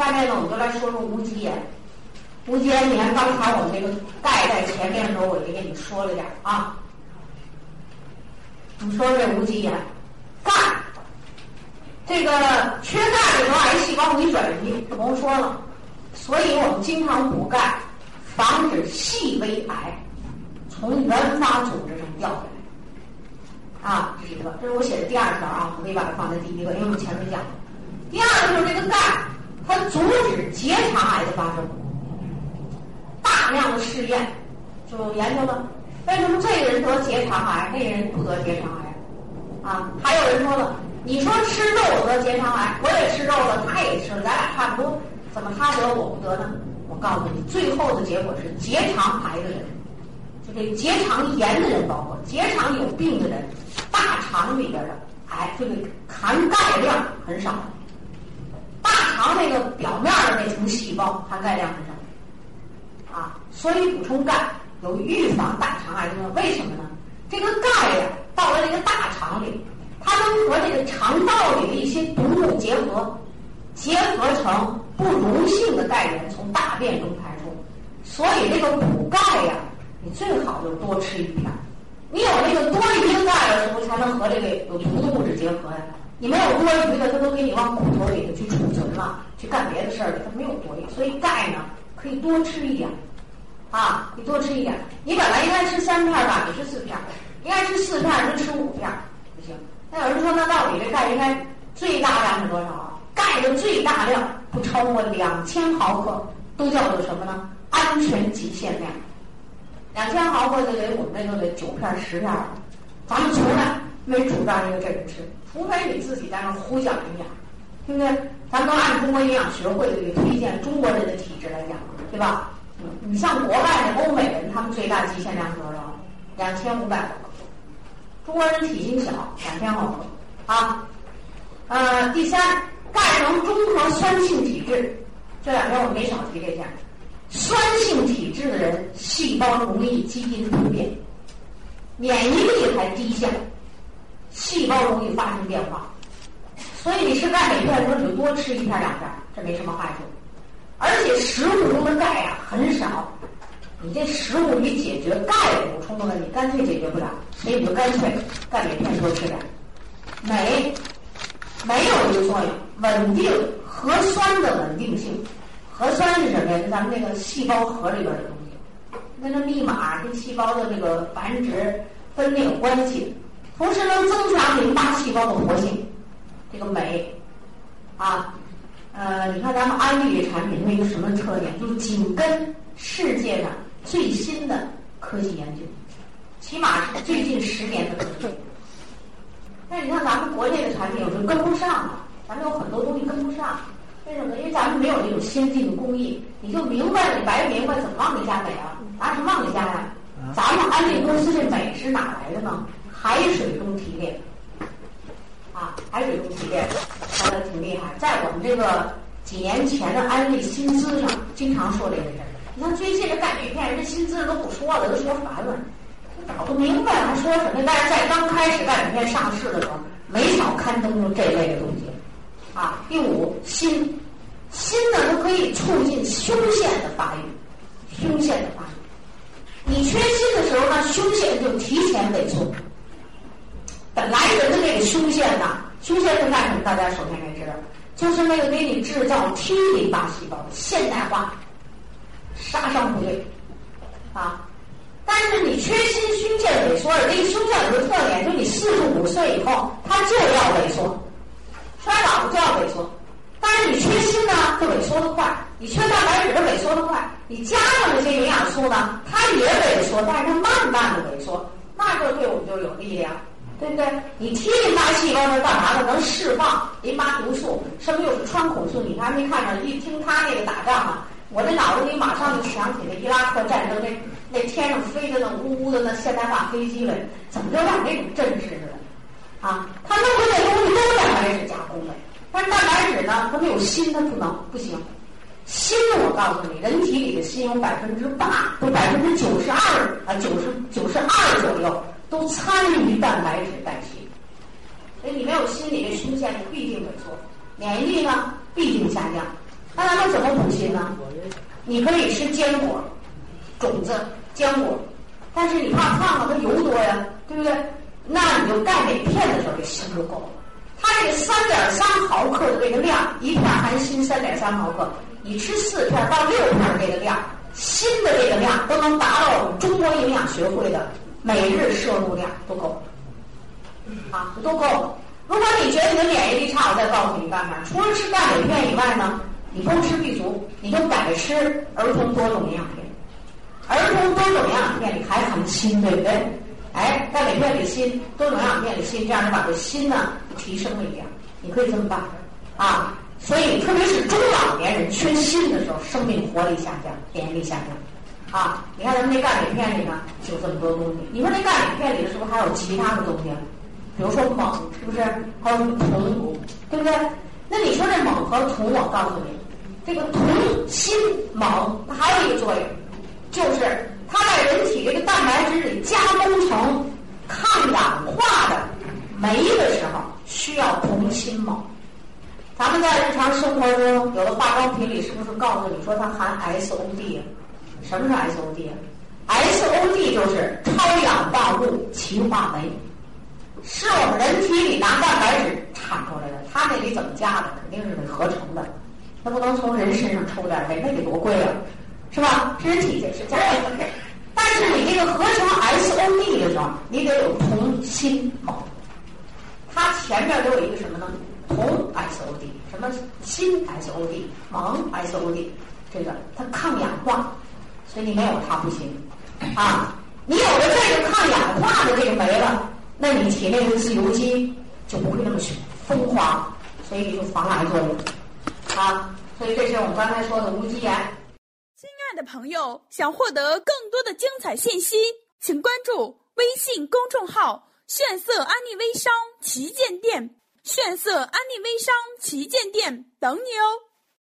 下面呢，我们就来说说无机盐。无机盐，你看刚才我们这个钙在前面的时候，我就给你说了点啊。你说这无机盐，钙，这个缺钙的时候，癌细胞容易转移，这不用说了。所以我们经常补钙，防止细微癌从原发组织上掉下来。啊，这是一个，这是我写的第二条啊，我可以把它放在第一个，因为我们前面讲了。第二个就是这个钙，它阻止结肠癌的发生。大量的试验就研究了，为什么这个人得结肠癌，那个人不得结肠癌？啊，还有人说了，你说吃肉得结肠癌，我也吃肉了，他也吃，咱俩差不多，怎么他得我不得呢？我告诉你，最后的结果是结肠癌的人，就这结肠炎的人，包括结肠有病的人，大肠里边的癌，这个含钙量很少。大肠那个表面的那层细胞含钙量很少，啊，所以补充钙有预防大肠癌的。为什么呢？这个钙呀，到了这个大肠里，它能和这个肠道里的一些毒物结合，结合成不溶性的钙源从大便中排出。所以这个补钙呀，你最好就多吃一片。你有那个多余的钙的时候，才能和这个有毒的物质结合呀。你没有多余的，它都给你往骨头里头去储存了，去干别的事儿了，它没有多余。所以钙呢，可以多吃一点，啊，你多吃一点。你本来应该吃三片吧，你吃四片，应该吃四片，就吃五片，不行。那有人说，那到底这钙应该最大量是多少啊？钙的最大量不超过两千毫克，都叫做什么呢？安全极限量。两千毫克就得我们那就得九片十片，咱们从来没主张一个这人吃。除非你自己在那胡讲营养，对不对？咱都按中国营养学会的这个推荐，中国人的体质来讲，对吧？你像国外的欧美人，他们最大极限量是多少？两千五百毫克。中国人体型小，两千毫克啊。呃，第三，钙能中和酸性体质。这两天我没少提这件。酸性体质的人，细胞容易基因突变，免疫力还低下。细胞容易发生变化，所以你吃钙镁片的时候，你就多吃一片两片，这没什么坏处。而且食物中的钙呀很少，你这食物里解决钙补充的问题，干脆解决不了，所以你就干脆钙镁片多吃点。镁没有一个作用，稳定核酸的稳定性。核酸是什么呀？就咱们那个细胞核里边的东西，跟这密码跟细胞的这个繁殖分裂有关系。同时能增强淋巴细胞的活性，这个镁，啊，呃，你看咱们安利的产品它一个什么特点？就是紧跟世界上最新的科技研究，起码是最近十年的科技。但是你看咱们国内的产品有时候跟不上，咱们有很多东西跟不上，为什么？因为咱们没有这种先进的工艺。你就明白，你白明白怎么往里加镁啊？拿什么往里加呀？咱们安利公司这镁是哪来的呢？海水中提炼，啊，海水中提炼，说的挺厉害。在我们这个几年前的安利新资上，经常说这个事儿。你看最近这钙镁片，这新资都不说了，都说烦了，搞不明白还说什么。但是在刚开始钙镁片上市的时候，没少刊登出这类的东西。啊，第五，锌，锌呢，它可以促进胸腺的发育，胸腺的发育。你缺锌的时候呢，胸腺就提前萎缩。来人的这个胸腺呐，胸腺是干什么？大家首先该知道，就是那个给你制造 T 淋巴细胞的现代化杀伤部队啊。但是你缺锌，胸腺萎缩了。这个胸腺有个特点，就你四十五岁以后，它就要萎缩，衰老就要萎缩。但是你缺锌呢，就萎缩的快；你缺蛋白质，它萎缩的快。你加上这些营养素呢，它也萎缩，但是它慢慢的萎缩，那就对我们就有力量。对不对？你 T 淋巴细胞是干嘛的？能释放淋巴毒素，什么又是穿孔素？你还没看着？一听他那个打仗啊，我这脑子里马上就想起那伊拉克战争那那天上飞的那呜呜的那现代化飞机来，怎么就让那种阵势似的？啊，他弄的这东西都是蛋白质加工的，但是蛋白质呢，它没有锌，它不能不行。锌，我告诉你，人体里的锌有百分之八，都百分之九十二啊，九十九十二左右。都参与蛋白质代谢，所以你没有心理的胸腺，你必定萎缩；免疫力呢，必定下降。那咱们怎么补锌呢？你可以吃坚果、种子、坚果，但是你怕胖了，它油多呀，对不对？那你就钙镁片的时候，这锌就够了。它这个三点三毫克的这个量，一片含锌三点三毫克，你吃四片到六片这个量，锌的这个量都能达到我们中国营养学会的每日摄入量都够，啊，都够了。如果你觉得你的免疫力差，我再告诉你办法，除了吃钙镁片以外呢，你不吃 B 族，你就改吃儿童多种营养片。儿童多种营养片里还含锌，对不对？哎，钙镁片里锌，多种营养片里锌，这样能把这锌呢提升了一点。你可以这么办啊。所以，特别是中老年人缺锌的时候，生命活力下降，免疫力下降。啊，你看咱们那钙镁片里呢，就这么多东西。你说那钙镁片里是不是还有其他的东西？比如说锰，是不是？还有铜，对不对？那你说这锰和铜，我告诉你，这个铜、锌、锰，它还有一个作用，就是它在人体这个蛋白质里加工成抗氧化的酶的时候，需要铜、锌、锰。咱们在日常生活中，有的化妆品里是不是告诉你说它含 SOD 啊？什么是 SOD 啊？SOD 就是超氧化物歧化酶。是我们人体里拿蛋白质产出来的，它那里怎么加的？肯定是得合成的，那不能从人身上抽点呗，那得多贵啊，是吧？人体也是加的。但是你这个合成 SOD 的时候，你得有铜、锌、锰，它前面都有一个什么呢？铜 SOD，什么锌 SOD，锰 SOD，这个它抗氧化，所以你没有它不行啊。你有了这个抗氧化的这个酶了。那你体内的自由基就不会那么疯狂，所以你就防癌作用啊。所以这是我们刚才说的无机盐。亲爱的朋友，想获得更多的精彩信息，请关注微信公众号“炫色安利微商旗舰店”，炫色安利微商旗舰店等你哦。